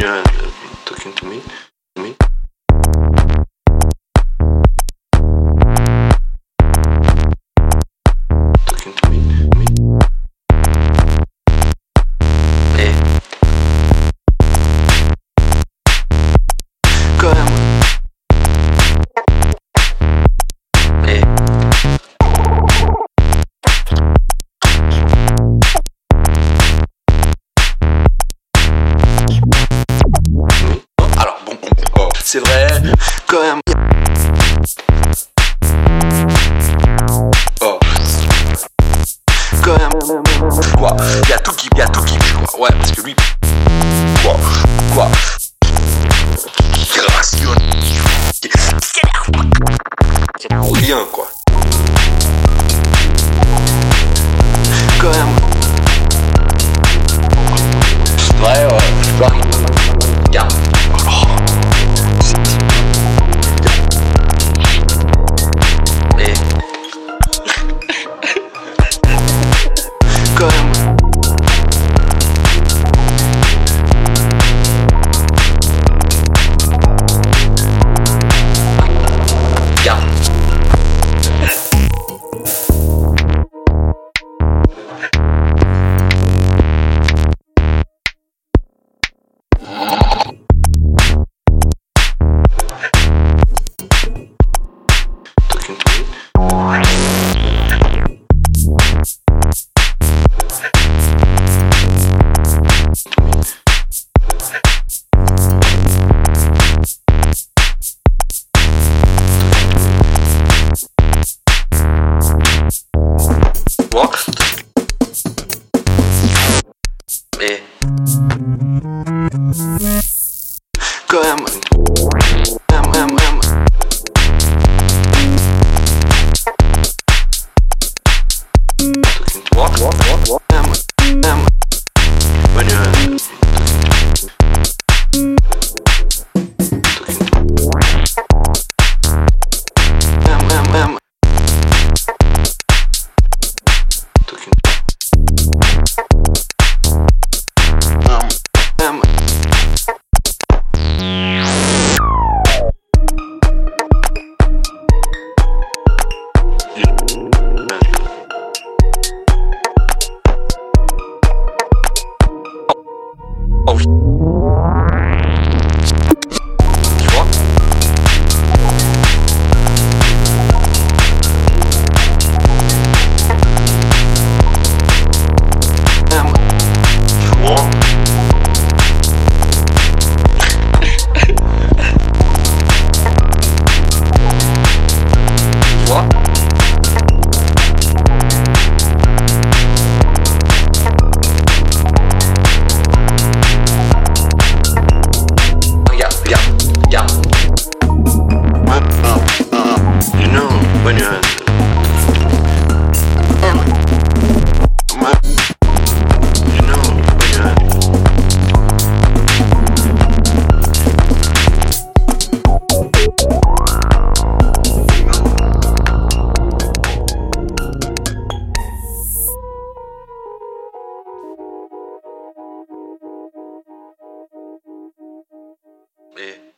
you're talking to me, to me. Talking to me, me. Eh. Quand même. C'est vrai, quand même. Oh. Quand même. Quoi Il y a tout qui, il y a tout qui, quoi. Ouais, parce que lui. Quoi Quoi Rien, quoi. Quand même. Ouais, ouais. Quand même. Regarde. eh,